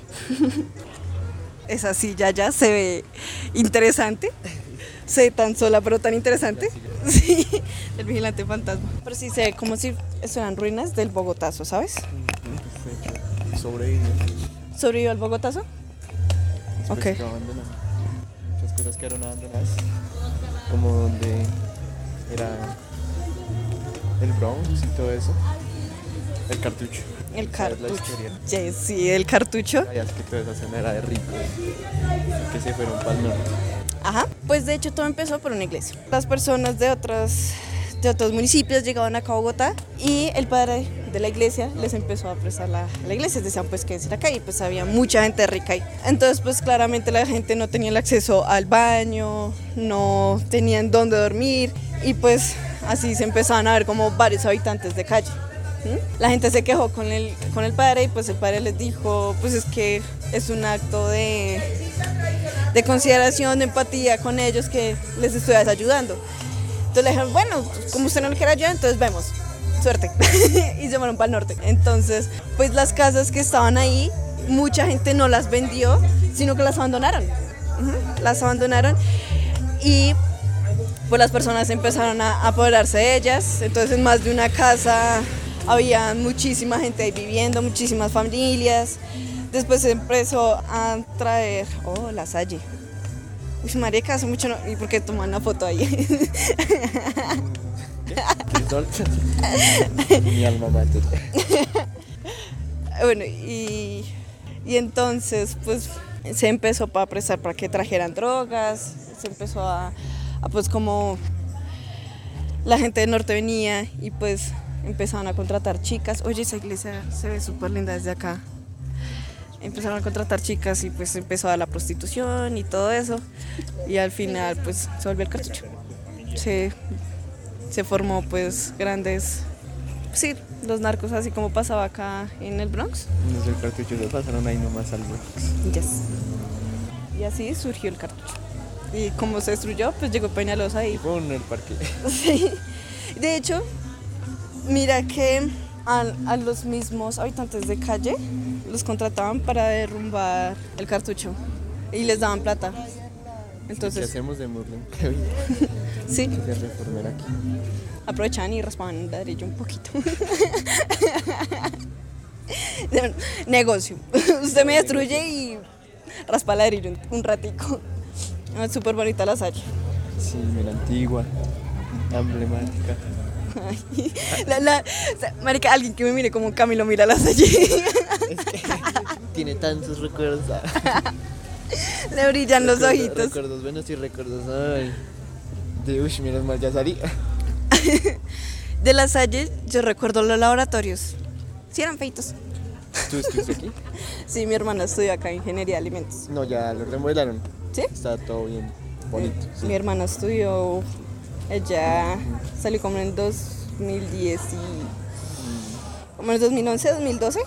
Esa silla ya se ve interesante. Se ve tan sola, pero tan interesante. Sí, el vigilante fantasma. Pero sí se ve como si estuvieran ruinas del Bogotazo, ¿sabes? Sobrevivió. ¿Sobrevivió al Bogotazo? Ok. Muchas cosas quedaron abandonadas. Como donde era el Bronx y todo eso. El cartucho. El ¿Sabes la cartucho. Sí, sí, el cartucho. Sabías que toda esa zona era de ricos. Que se fueron para el norte. Ajá, pues de hecho todo empezó por una iglesia. Las personas de otros, de otros municipios llegaban acá a Bogotá y el padre de la iglesia les empezó a prestar la, la iglesia. Decían pues que es acá y pues había mucha gente rica ahí. Entonces pues claramente la gente no tenía el acceso al baño, no tenían dónde dormir y pues así se empezaban a ver como varios habitantes de calle. La gente se quejó con el, con el padre y pues el padre les dijo, pues es que es un acto de, de consideración, de empatía con ellos que les estuvieras ayudando. Entonces le dijeron, bueno, como usted no le quiere ayudar, entonces vemos, suerte. y se fueron para el norte. Entonces, pues las casas que estaban ahí, mucha gente no las vendió, sino que las abandonaron. Las abandonaron y pues las personas empezaron a apoderarse de ellas. Entonces en más de una casa había muchísima gente ahí viviendo, muchísimas familias. Después se empezó a traer, oh, la Salle. Uy, marica, hace mucho no... ¿Y por qué toman una foto ahí? Mi alma mater. bueno, y, y entonces pues se empezó para prestar para que trajeran drogas, se empezó a, a, pues como la gente del norte venía y pues empezaron a contratar chicas. Oye, esa iglesia se ve súper linda desde acá. Empezaron a contratar chicas y pues empezó a la prostitución y todo eso. Y al final pues se volvió el cartucho. Se, se formó pues grandes, sí, los narcos así como pasaba acá en el Bronx. Desde el cartucho se pasaron ahí nomás al Yes. Y así surgió el cartucho. Y como se destruyó, pues llegó Peñalosa y Fue en el parque. Sí. De hecho, mira que a, a los mismos habitantes de calle los contrataban para derrumbar el cartucho y les daban plata. ¿Qué Entonces, hacemos de Murlen? sí, aquí. aprovechaban y raspaban el ladrillo un poquito. De- Negocio. Usted me destruye y raspa el ladrillo un- un ratico. Es súper bonita la Salle. Sí, mira, antigua, emblemática. La, la- o sea, marica, alguien que me mire como Camilo mira la Salle. Es que tiene tantos recuerdos. Le brillan los Recuerdos- ojitos. Recuerdos buenos y recuerdos. Ay. De uy, menos mal ya salí. De la Salle, yo recuerdo los laboratorios. Sí, eran feitos. ¿Tú estuviste aquí? Sí, mi hermana estudia acá ingeniería de alimentos. No, ya lo remodelaron. ¿Sí? Está todo bien bonito. sí. Mi hermana estudió, ella salió como en 2010 y... como en 2011, 2012.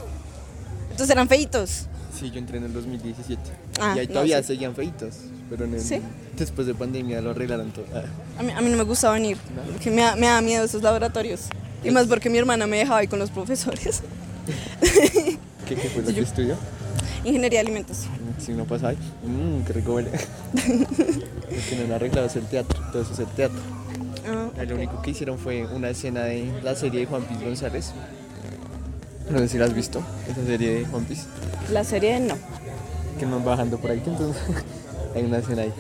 Entonces eran feitos. Sí, yo entré en el 2017. Ah, y ahí no, todavía sí. seguían feitos. Pero en el- ¿Sí? después de pandemia lo arreglaron todo. Ah, A mí, a mí no me gustaba venir, porque me da, me da miedo esos laboratorios. Y más porque mi hermana me dejaba ahí con los profesores. ¿Qué, qué fue lo que estudió? Ingeniería de alimentos. Si no pasa ahí. Mmm, qué rico huele. Lo que no han arreglado es el teatro. Todo eso es el teatro. Ah, Lo único que hicieron fue una escena de la serie de Juan Piz González. No sé si la has visto, esa serie de Juan Piz. la serie no. Que nos bajando por ahí, que entonces hay una escena ahí,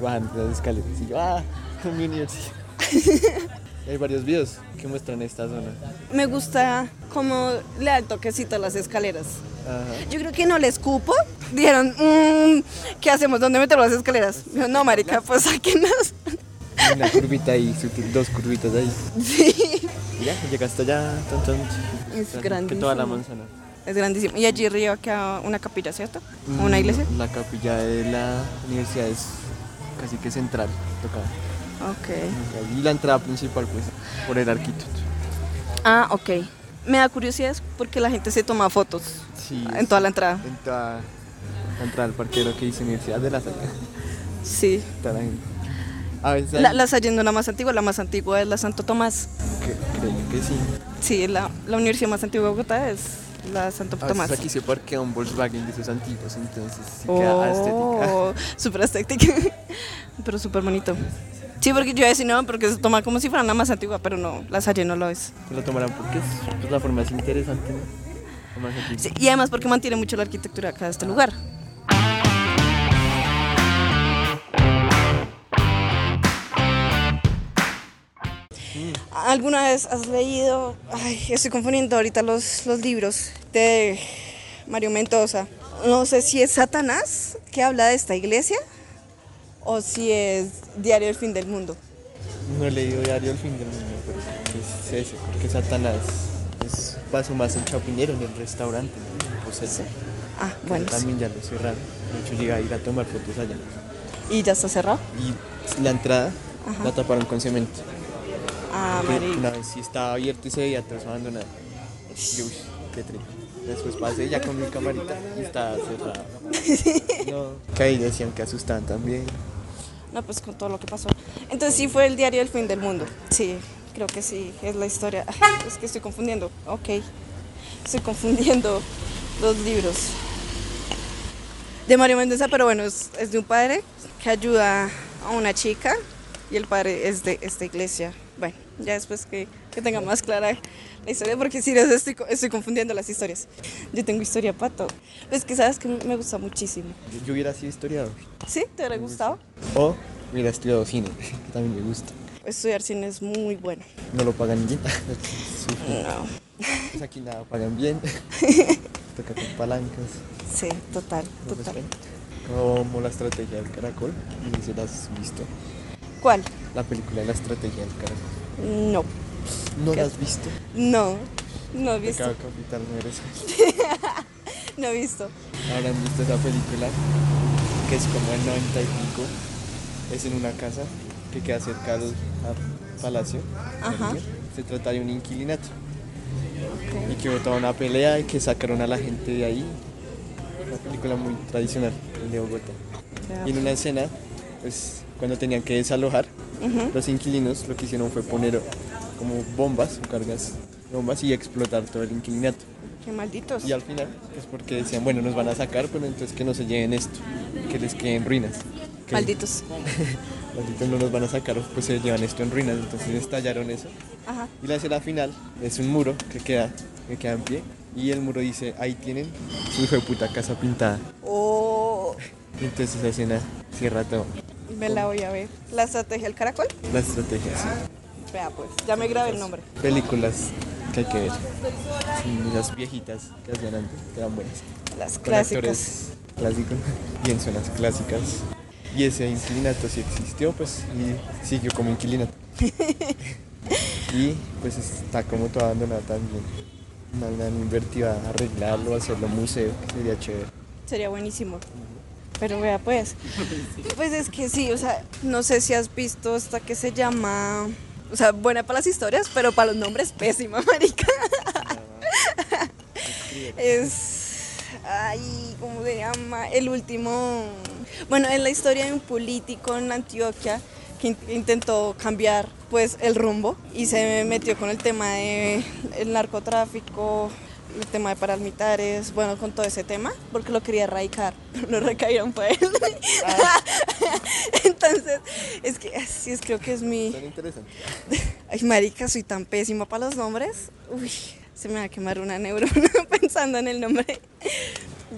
bajando las escaleras. Y yo, ah, mi universidad. hay varios videos que muestran esta zona. Me gusta cómo le da el toquecito a las escaleras. Ajá. Yo creo que no les cupo. Dijeron, "Mm, ¿qué hacemos? ¿Dónde metemos las escaleras? Yo, no, marica, pues sáquenos. Una curvita ahí, dos curvitas ahí. Sí. Y ya, llegaste allá, tan, tan, Es tan, grandísimo. Que toda la manzana. Es grandísimo. Y allí arriba queda una capilla, ¿cierto? ¿O ¿Una iglesia? La capilla de la universidad es casi que central, tocada. Ok. Y la entrada principal, pues, por el arquito. Ah, ok. Me da curiosidad porque la gente se toma fotos Sí, en toda la entrada. En toda la entrada al parque, lo que dice Universidad de la Salle. Sí. Toda la gente. A veces hay- La, la Salle no es la más antigua, la más antigua es la Santo Tomás. creo que sí. Sí, la, la universidad más antigua de Bogotá es la Santo A Tomás. veces aquí se parquea un Volkswagen de esos antiguos, entonces sí queda estética. Oh, súper estética. pero súper bonito. Sí, porque yo iba a decir no, porque se toma como si fuera la más antigua, pero no, la Salle no lo es. Lo tomarán porque es pues, la forma más interesante, ¿no? Sí, y además porque mantiene mucho la arquitectura acá de este lugar. ¿Alguna vez has leído, ay, estoy confundiendo ahorita los, los libros de Mario Mendoza? No sé si es Satanás que habla de esta iglesia o si es Diario del Fin del Mundo. No he leído Diario El Fin del Mundo, pero es ese, porque Satanás es paso más en Chapinero, en el restaurante, ¿no? Pues ese. Ah, bueno. sí. También ya lo cerraron. De hecho, llega a ir a tomar fotos allá. ¿Y ya está cerrado? Y la entrada la taparon con cemento. Ah, que marica. una vez sí estaba abierto y se veía todo abandonado. Uy, qué triste. Después pasé ya con mi camarita y estaba cerrado. No, que ahí decían que asustaban también. No, pues con todo lo que pasó. Entonces sí fue el diario del fin del mundo. Sí, creo que sí, es la historia. Es que estoy confundiendo. Ok, estoy confundiendo los libros. De Mario Mendoza, pero bueno, es, es de un padre que ayuda a una chica y el padre es de esta iglesia. Ya después que, que tenga más clara la historia, porque si no estoy, estoy confundiendo las historias. Yo tengo historia pato. Es que sabes que me gusta muchísimo. Yo, hubiera sido historiador. ¿Sí? ¿Te hubiera gustado? O hubiera estudiado cine, que también me gusta. Estudiar cine es muy bueno. No lo pagan bien. Sí, No. pues aquí nada pagan bien. Toca con palancas. Sí, total, No total. Como la estrategia del caracol. No sé si la has visto. ¿Cuál? La película de la estrategia del caracol. No, ¿No la has visto? no, no he visto. de capital, no eres. No he visto. Habrán visto esa película que es como el 90 y pico. Es en una casa que queda cerca al, al palacio. Ajá. Se trata de un inquilinato. Y que hubo toda una pelea y que sacaron a la gente de ahí. Una película muy tradicional de Bogotá. Y en una escena, pues cuando tenían que desalojar, Los inquilinos lo que hicieron fue poner como bombas o cargas de bombas y explotar todo el inquilinato. Qué malditos. Y al final, pues porque decían, bueno, nos van a sacar, pero entonces que no se lleven esto, que les queden ruinas. Que Malditos. Malditos no nos van a sacar, pues se llevan esto en ruinas, entonces estallaron eso. Ajá. Y la escena final es un muro que queda, que queda en pie. Y el muro dice, ahí tienen su hijo de puta casa pintada. Oh, entonces esa escena cierra todo. Me la voy a ver. La estrategia del caracol. La estrategia, sí. Vea pues, ya me grabé el nombre. Películas que hay que ver. Las viejitas que hacían antes, que eran buenas. Las clásicas. clásicos. Bien son las clásicas. Y ese inquilinato sí existió, pues, y siguió como inquilinato. y pues está como todo abandonado también. Han invertido a arreglarlo, a hacerlo museo, que sería chévere. Sería buenísimo. Pero vea pues. Pues es que sí, o sea, no sé si has visto esta que se llama. O sea, buena para las historias, pero para los nombres pésima, marica. es. Ay, ¿cómo se llama? El último. Bueno, es la historia de un político en Antioquia que in- intentó cambiar pues el rumbo y se metió con el tema de el narcotráfico, el tema de paramilitares, bueno, con todo ese tema, porque lo quería erradicar, pero no recayeron para él. Entonces, es que así es, creo que es mi... Son interesantes. Ay, marica, soy tan pésima para los nombres. Uy, se me va a quemar una neurona pensando en el nombre.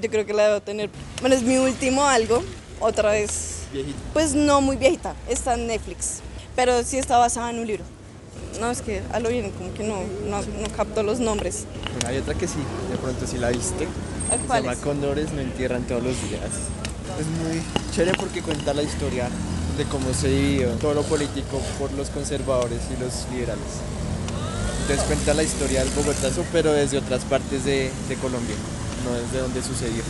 Yo creo que la debo tener. Bueno, es mi último algo, otra vez. Viejito. Pues no muy viejita, está en Netflix, pero sí está basada en un libro. No, es que a lo bien, como que no, no, no capto los nombres. Bueno, hay otra que sí, de pronto sí la viste. ¿A Se llama es? Cóndores no entierran todos los días. Es muy chévere porque cuenta la historia de cómo se dio todo lo político por los conservadores y los liberales. Entonces cuenta la historia del Bogotazo, pero desde otras partes de, de Colombia, no desde donde sucedió.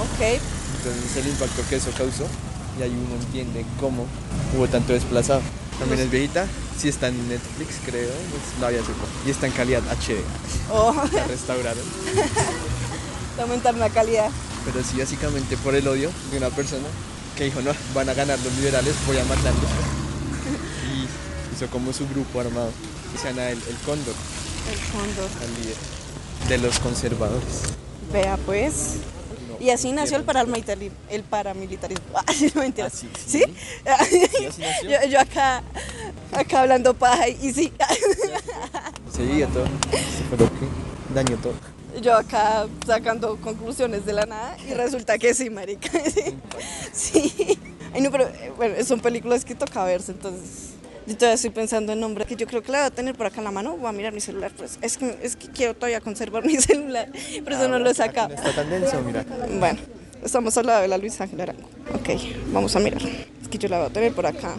Ok, Entonces el impacto que eso causó y ahí uno entiende cómo hubo tanto desplazado. También es viejita, sí está en Netflix creo, pues la hace poco. Y está en calidad HD, oh, la restauraron. aumentar la calidad. Pero sí, básicamente por el odio de una persona que dijo, no, van a ganar los liberales, voy a matarlos. y hizo como su grupo armado, que se llama el, el Cóndor, El fondo. al líder de los conservadores. Vea pues. Y así nació el paramilitarismo. El paramilitarismo. Ay, no mentira. Sí, ¿Sí? sí. Sí, yo, yo acá, acá hablando paja y sí. Vivía todo, lo que dañó todo. Yo acá sacando conclusiones de la nada y resulta que sí, marica. Sí. Ay, no, pero eh, bueno, son películas que toca verse, entonces. Yo todavía estoy pensando en nombre que yo creo que la voy a tener por acá en la mano. Voy a mirar mi celular, pues. Es que, es que quiero todavía conservar mi celular, por eso no lo he sacado. Está tan denso, mira. Bueno, estamos al lado de la Luis Ángel Arango. Ok, vamos a mirar. Es que yo la voy a tener por acá.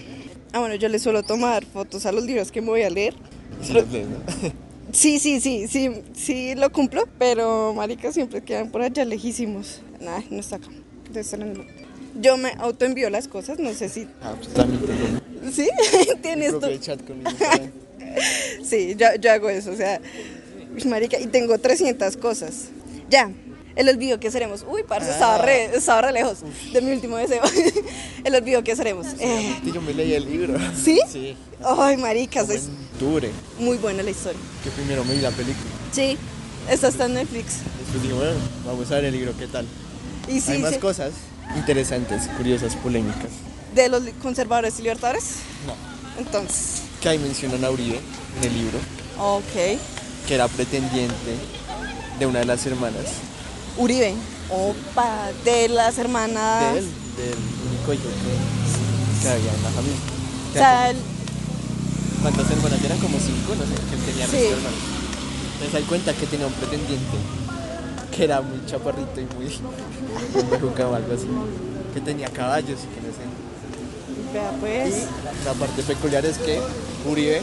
Ah, bueno, yo le suelo tomar fotos a los libros que me voy a leer. Sí, los lees, ¿no? Sí, sí, sí, sí, sí lo cumplo, pero marica siempre quedan por allá lejísimos. Nah, no está acá. Debe estar en el- Yo me autoenvío las cosas, no sé si... Ah, pues también tengo ¿Sí? Tienes tú. chat. Sí, yo, yo hago eso, o sea, marica, y tengo 300 cosas. Ya, el olvido que seremos. Uy, parce, estaba, re, estaba re lejos de mi último deseo. el olvido que seremos. Eh, Yo me leí el libro. ¿Sí? Sí. Ay, maricas, es muy buena la historia. que primero me vi la película. Sí, esta está en Netflix. Después dije, bueno, vamos a ver el libro, ¿qué tal? Y sí, Hay más sí, cosas interesantes, curiosas, polémicas. de los conservadores y libertadores. No. Entonces, Que ahí mencionan a Uribe en el libro, ok. que era pretendiente de una de las hermanas Uribe, opa, de las hermanas. de él, del único hijo que, que había en la familia. O sea, el- ¿Cuántas hermanas eran? Como cinco, no sé, que tenía Sí. hermanos. Entonces hay cuenta que tenía un pretendiente que era muy chaparrito y muy muy bejuca o algo así. Que tenía caballos y que no sé. vea Y pues. la parte peculiar es que Uribe,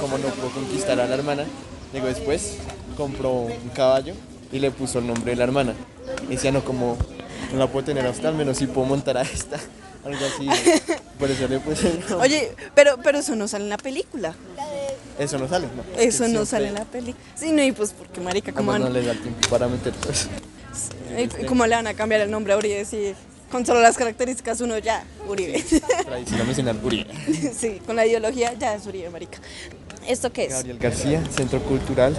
como no pudo conquistar a la hermana, llegó después, compró un caballo y le puso el nombre de la hermana. Y decía, no, como no la puedo tener hasta al menos si puedo montar a esta. Algo así. Por eso le puse el nombre. Oye, pero, pero eso no sale en la película. Eso no sale, ¿no? Eso no sale en la película. Sí, no, y pues porque marica, ¿cómo, pues no van- les da tiempo para meter todo eso. Y cómo le van a cambiar el nombre a Uribe si con solo las características uno ya, Uribe. Tradición nacional Uribe. sí, con la ideología ya es Uribe, marica. ¿Esto qué es? Gabriel García, Centro Cultural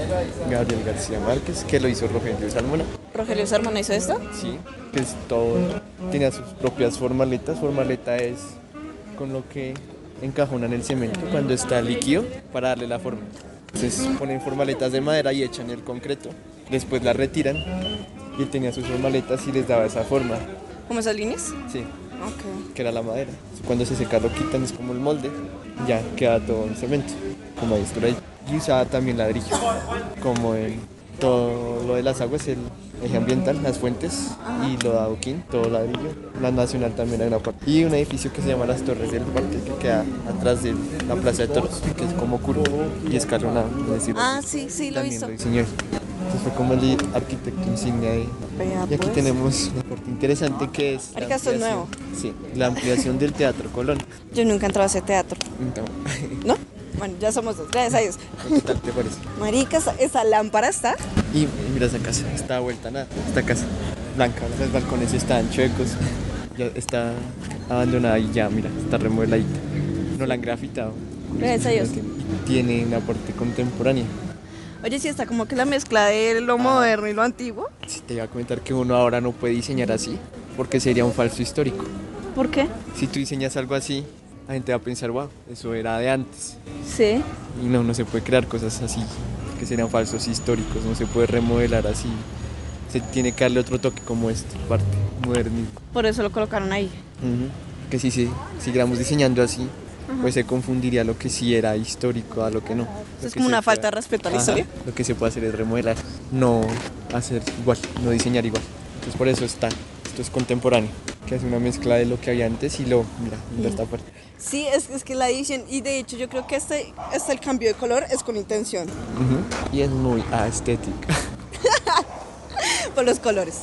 Gabriel García Márquez, que lo hizo Rogelio Salmona. ¿Rogelio Sarmona hizo esto? Sí, que es todo, tiene sus propias formaletas. Formaleta es con lo que encajonan el cemento cuando está líquido para darle la forma. Entonces ponen formaletas de madera y echan el concreto. Después la retiran y él tenía sus formaletas y les daba esa forma. ¿Cómo esas líneas? Sí, Ok. que era la madera. Cuando se seca lo quitan, es como el molde, ya queda todo en cemento, como ahí por ahí. Y usaba también ladrillo, como el, todo lo de las aguas, el eje ambiental, las fuentes y lo de Adoquín, todo ladrillo. La nacional también hay una parte. Y un edificio que se llama Las Torres del Parque, que queda atrás de la Plaza de Toros, que es como curvo y escalonado. es decir, Ah, sí, sí, lo visto. lo diseñó. Entonces fue como el arquitecto insignia Vea, y aquí pues. tenemos una parte interesante que es. la es nuevo. ampliación- Sí, la ampliación del Teatro Colón. Yo nunca he entrado a ese teatro, No. ¿no? Bueno, ya somos dos, gracias a Dios. ¿Qué tal te parece? Marica, esa, esa lámpara está. Y mira esa casa, está vuelta nada. Esta casa blanca, los balcones están chuecos. Ya está abandonada y ya, mira, está remodeladita. No la han grafitado. Gracias a Dios. Tiene una parte contemporánea. Oye, sí, está como que la mezcla de lo moderno y lo antiguo. Sí, te iba a comentar que uno ahora no puede diseñar así, porque sería un falso histórico. ¿Por qué? Si tú diseñas algo así, la gente va a pensar, wow, eso era de antes. Sí. Y no, no se puede crear cosas así, que serían falsos históricos, no se puede remodelar así. Se tiene que darle otro toque como esta parte, modernismo. Por eso lo colocaron ahí. Que si se siguiéramos diseñando así, pues se confundiría lo que sí era histórico a lo que no. Lo Es que como una falta de respeto a la Ajá, historia. Lo que se puede hacer es remodelar, no hacer igual, no diseñar igual. Entonces por eso está, esto es contemporáneo, que hace una mezcla de lo que había antes y lo, mira, mira esta parte. Sí, es, es que la edición, y de hecho yo creo que este, este el cambio de color es con intención. Y es muy estética. por los colores.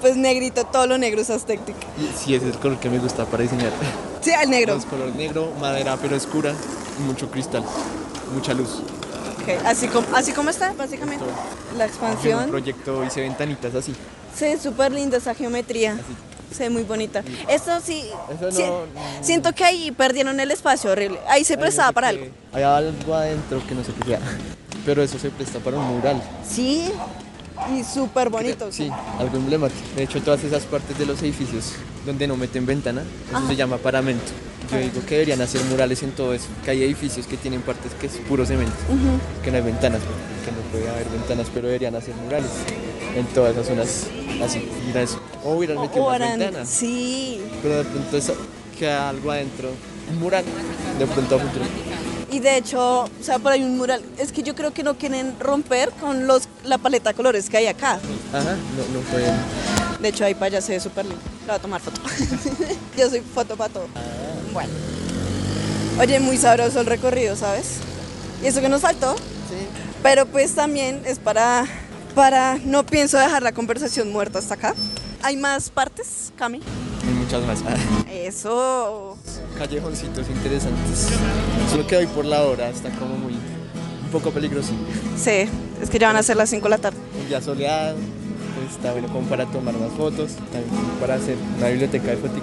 Pues negrito, todo lo negro es estético. Sí, ese es el color que me gusta para diseñar. Sí, al negro. Es color negro, madera pero oscura y mucho cristal, mucha luz. Ok, Así, como, así como está, básicamente. La Yo en un expansión. proyecto hice ventanitas así. Ve súper linda esa geometría. Se ve muy bonita. Esto sí, Eso sí- no- siento que ahí perdieron el espacio horrible. Ahí se prestaba para algo. Hay algo adentro que no sé qué. Pero eso se presta para un mural. Sí, y súper bonito. Sí, algo emblemático. De hecho, todas esas partes de los edificios donde no meten ventana, eso se llama paramento. Yo digo que deberían hacer murales en todo eso, que hay edificios que tienen partes que es puro cemento, que no hay ventanas, que no puede haber ventanas, pero deberían hacer murales en todas esas zonas así. Mira eso. O hubieran metido eran- ventanas. Sí, Pero de pronto eso, queda algo adentro, un mural, de pronto a futuro. y de hecho, o sea, por ahí un mural. Es que yo creo que no quieren romper con los, la paleta de colores que hay acá. Ajá, no, no fue. De hecho, ahí para allá se ve súper lindo. Le voy a tomar foto. yo soy foto para todo. Bueno. Oye, muy sabroso el recorrido, ¿sabes? Y eso que nos faltó. Pero pues también es para, para, no pienso dejar la conversación muerta hasta acá. ¿Hay más partes, Cami? Muchas más. Eso. Callejoncitos interesantes. Solo que hoy por la hora está como muy. un poco peligroso. Sí, Es que ya van a ser las 5 de la tarde. Un día soleado, pues está bueno como para tomar más fotos, también como para hacer una biblioteca de fotos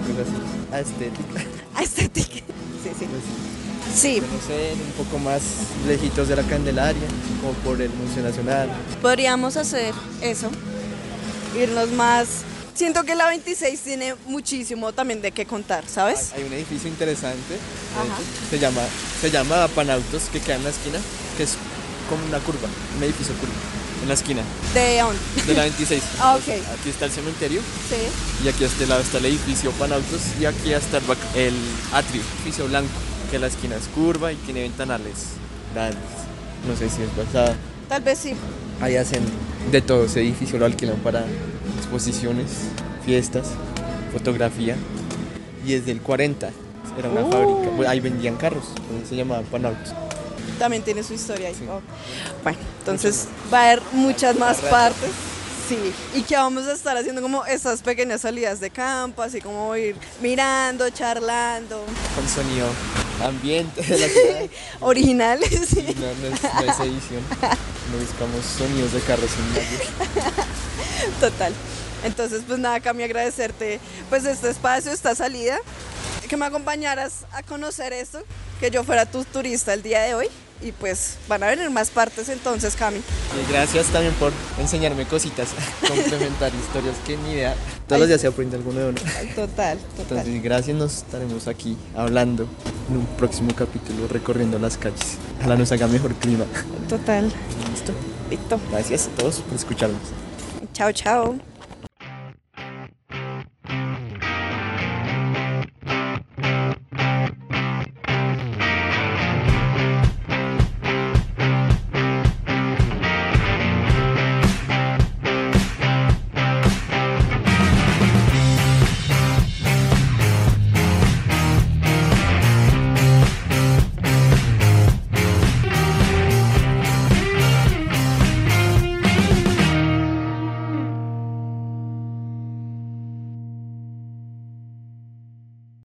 así, estética. Estética. Sí, sí. Pues sí. Conocer un poco más lejitos de la Candelaria, como por el Museo Nacional. podríamos hacer eso. Irnos más. Siento que la 26 tiene muchísimo también de qué contar, ¿sabes? Hay un edificio interesante, Ajá. se llama, se llama Panautos, que queda en la esquina, que es como una curva, un edificio curva, en la esquina De dónde? de la 26. Ah, ok. Entonces, Aquí está el cementerio Sí. y aquí a este lado está el edificio Panautos y aquí está el, el atrio, edificio blanco, que la esquina es curva y tiene ventanales grandes. No sé si es basada. Tal vez sí. Ahí hacen de todo, ese edificio lo alquilan para exposiciones, fiestas, fotografía. Y desde el 40 era una fábrica, Bueno, ahí vendían carros, se llamaba Panautos. También tiene su historia ahí. Sí. Oh. Bueno, entonces va a haber muchas más partes. Sí, y que vamos a estar haciendo como estas pequeñas salidas de campo, así como ir mirando, charlando, Con sonido ambiente de la ciudad. originales. sí. No, no es, no es edición. No buscamos sonidos de carros lluvia. Total. Entonces, pues nada, Cami, agradecerte pues este espacio, esta salida, que me acompañaras a conocer esto, que yo fuera tu turista el día de hoy y pues van a venir más partes entonces, Cami. Y gracias también por enseñarme cositas, complementar historias que ni idea. Todos los días se aprende alguno de uno. Total, total. Entonces, gracias, nos estaremos aquí hablando en un próximo capítulo, recorriendo las calles. Ojalá nos haga mejor clima. Total. Listo. Listo. Gracias a todos por escucharnos. Chao, chao.